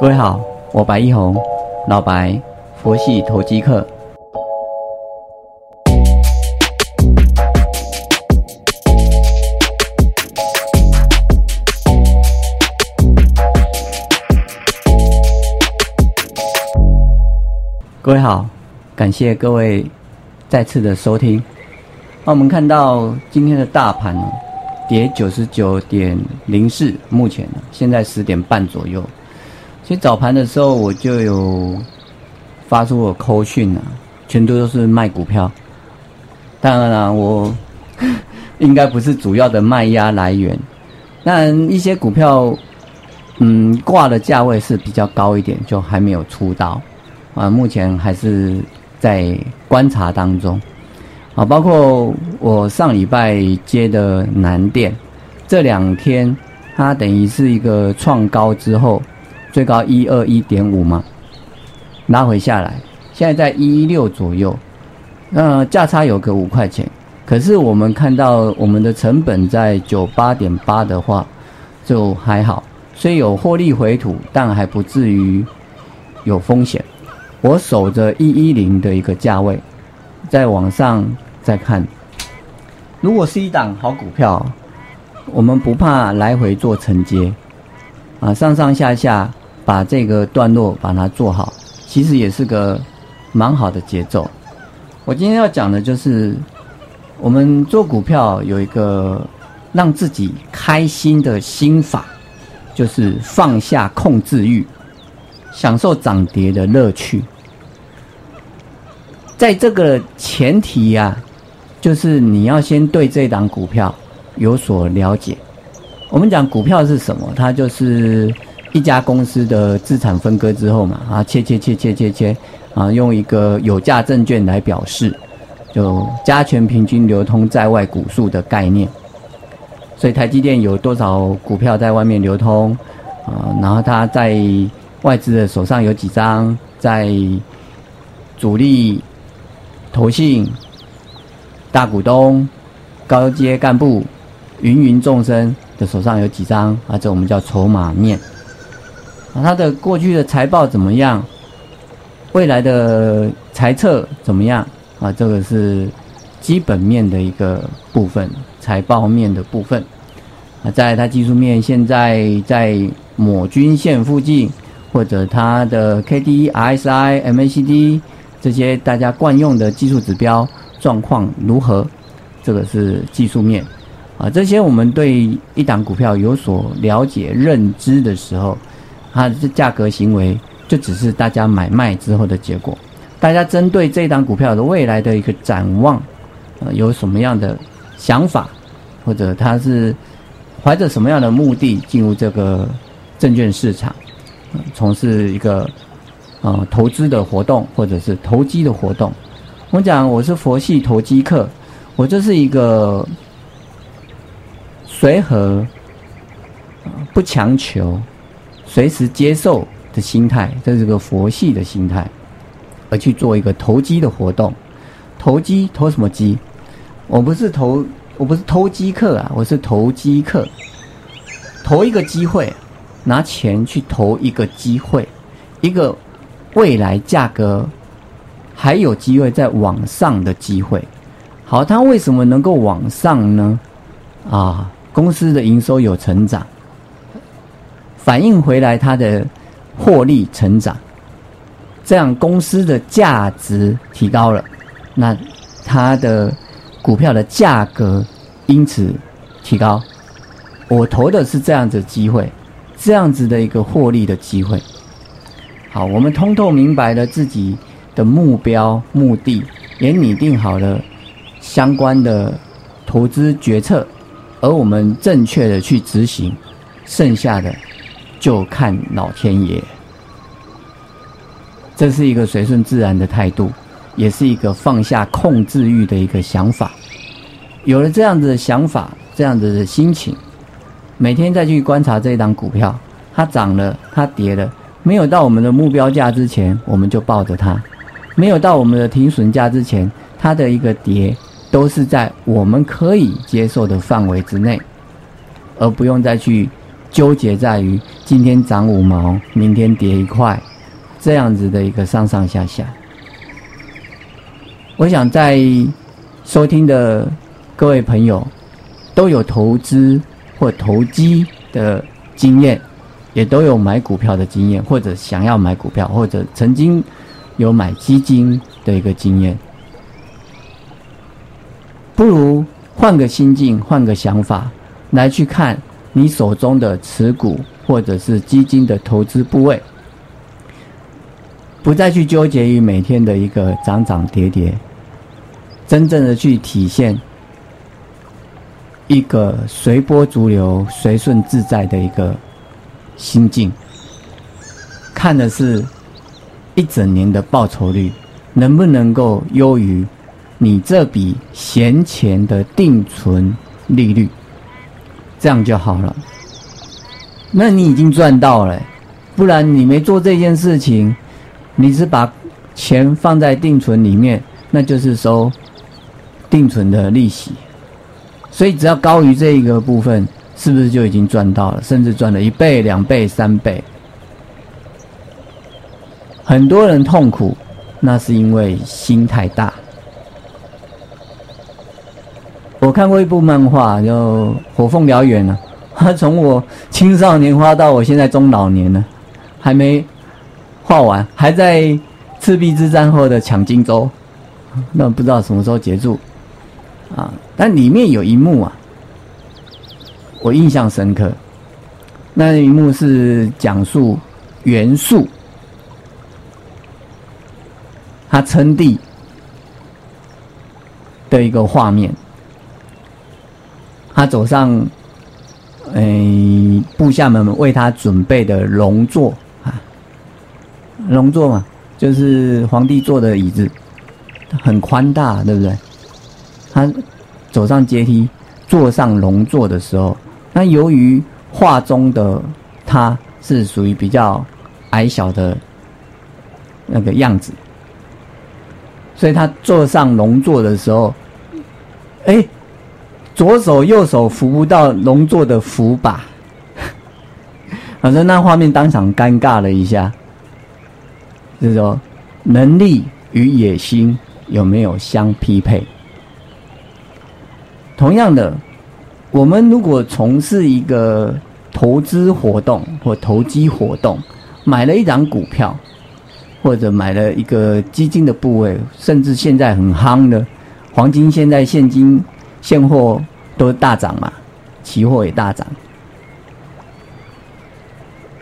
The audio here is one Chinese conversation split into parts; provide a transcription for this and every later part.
各位好，我白一红，老白，佛系投机客。各位好，感谢各位再次的收听。那我们看到今天的大盘呢，跌九十九点零四，目前呢现在十点半左右。其实早盘的时候我就有发出我扣讯啊，全都都是卖股票。当然了，我 应该不是主要的卖压来源。那一些股票，嗯，挂的价位是比较高一点，就还没有出刀。啊，目前还是在观察当中。啊，包括我上礼拜接的南电，这两天它等于是一个创高之后，最高一二一点五嘛，拉回下来，现在在一一六左右，那价差有个五块钱。可是我们看到我们的成本在九八点八的话，就还好，虽有获利回吐，但还不至于有风险。我守着一一零的一个价位，在往上再看。如果是一档好股票，我们不怕来回做承接，啊，上上下下把这个段落把它做好，其实也是个蛮好的节奏。我今天要讲的就是，我们做股票有一个让自己开心的心法，就是放下控制欲，享受涨跌的乐趣。在这个前提呀，就是你要先对这档股票有所了解。我们讲股票是什么？它就是一家公司的资产分割之后嘛，啊，切切切切切切，啊，用一个有价证券来表示，就加权平均流通在外股数的概念。所以台积电有多少股票在外面流通？啊，然后它在外资的手上有几张？在主力。投信、大股东、高阶干部、芸芸众生的手上有几张啊？这我们叫筹码面。啊，他的过去的财报怎么样？未来的财测怎么样？啊，这个是基本面的一个部分，财报面的部分。啊，在它技术面，现在在某均线附近，或者它的 K D、RSI、M A C D。这些大家惯用的技术指标状况如何？这个是技术面啊。这些我们对一档股票有所了解、认知的时候，它的价格行为就只是大家买卖之后的结果。大家针对这档股票的未来的一个展望，呃，有什么样的想法，或者他是怀着什么样的目的进入这个证券市场，从事一个。呃，投资的活动或者是投机的活动，我讲我是佛系投机客，我就是一个随和、不强求、随时接受的心态，这是个佛系的心态，而去做一个投机的活动。投机投什么机？我不是投，我不是投机客啊，我是投机客，投一个机会，拿钱去投一个机会，一个。未来价格还有机会再往上的机会，好，它为什么能够往上呢？啊，公司的营收有成长，反映回来它的获利成长，这样公司的价值提高了，那它的股票的价格因此提高。我投的是这样子机会，这样子的一个获利的机会。好，我们通透明白了自己的目标、目的，也拟定好了相关的投资决策，而我们正确的去执行，剩下的就看老天爷。这是一个随顺自然的态度，也是一个放下控制欲的一个想法。有了这样子的想法，这样子的心情，每天再去观察这一档股票，它涨了，它跌了。没有到我们的目标价之前，我们就抱着它；没有到我们的停损价之前，它的一个跌都是在我们可以接受的范围之内，而不用再去纠结在于今天涨五毛，明天跌一块，这样子的一个上上下下。我想在收听的各位朋友都有投资或投机的经验，也都有买股票的经验，或者想要买股票，或者曾经有买基金的一个经验。不如换个心境，换个想法来去看你手中的持股。或者是基金的投资部位，不再去纠结于每天的一个涨涨跌跌，真正的去体现一个随波逐流、随顺自在的一个心境，看的是一整年的报酬率能不能够优于你这笔闲钱的定存利率，这样就好了。那你已经赚到了，不然你没做这件事情，你是把钱放在定存里面，那就是收定存的利息，所以只要高于这一个部分，是不是就已经赚到了，甚至赚了一倍、两倍、三倍？很多人痛苦，那是因为心太大。我看过一部漫画，叫《火凤燎原》呢。他 从我青少年画到我现在中老年呢，还没画完，还在赤壁之战后的抢荆州，那不知道什么时候结束啊？但里面有一幕啊，我印象深刻。那一幕是讲述袁术他称帝的一个画面，他走上。哎，部下们为他准备的龙座啊，龙座嘛，就是皇帝坐的椅子，很宽大，对不对？他走上阶梯，坐上龙座的时候，那由于画中的他是属于比较矮小的那个样子，所以他坐上龙座的时候，哎。左手右手扶不到龙座的扶把，反正那画面当场尴尬了一下。就是说，能力与野心有没有相匹配？同样的，我们如果从事一个投资活动或投机活动，买了一张股票，或者买了一个基金的部位，甚至现在很夯的黄金，现在现金。现货都大涨嘛，期货也大涨，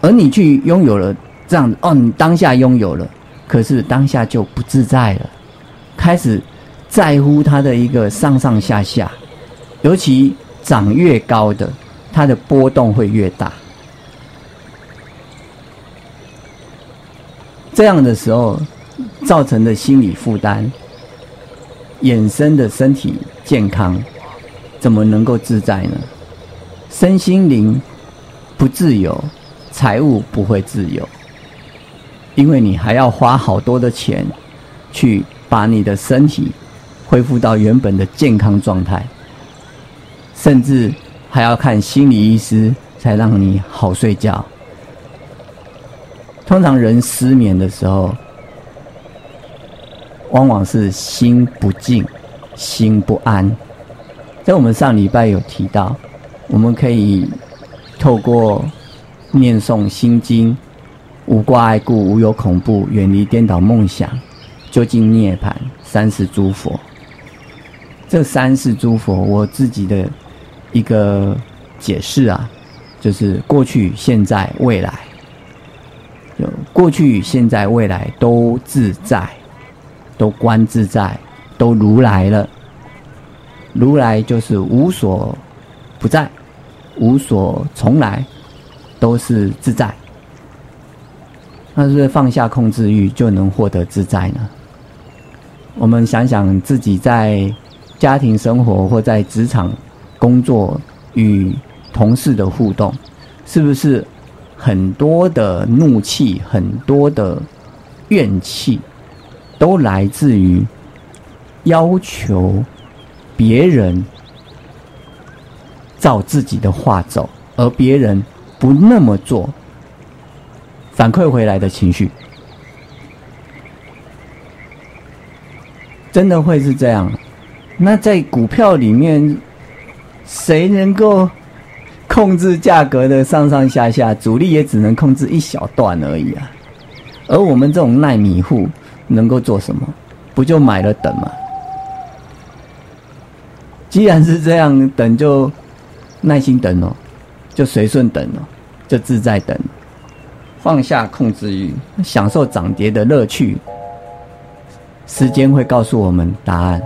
而你去拥有了这样哦，你当下拥有了，可是当下就不自在了，开始在乎它的一个上上下下，尤其涨越高的，它的波动会越大，这样的时候造成的心理负担。衍生的身体健康，怎么能够自在呢？身心灵不自由，财务不会自由，因为你还要花好多的钱，去把你的身体恢复到原本的健康状态，甚至还要看心理医师才让你好睡觉。通常人失眠的时候。往往是心不静，心不安。在我们上礼拜有提到，我们可以透过念诵心经，无挂碍故，无有恐怖，远离颠倒梦想，究竟涅槃。三世诸佛，这三世诸佛，我自己的一个解释啊，就是过去、现在、未来，就过去、现在、未来都自在。都观自在，都如来了。如来就是无所不在，无所从来，都是自在。那是不是放下控制欲就能获得自在呢？我们想想自己在家庭生活或在职场工作与同事的互动，是不是很多的怒气，很多的怨气？都来自于要求别人照自己的话走，而别人不那么做，反馈回来的情绪，真的会是这样？那在股票里面，谁能够控制价格的上上下下？主力也只能控制一小段而已啊。而我们这种耐米户能够做什么？不就买了等吗？既然是这样，等就耐心等哦，就随顺等哦，就自在等，放下控制欲，享受涨跌的乐趣。时间会告诉我们答案。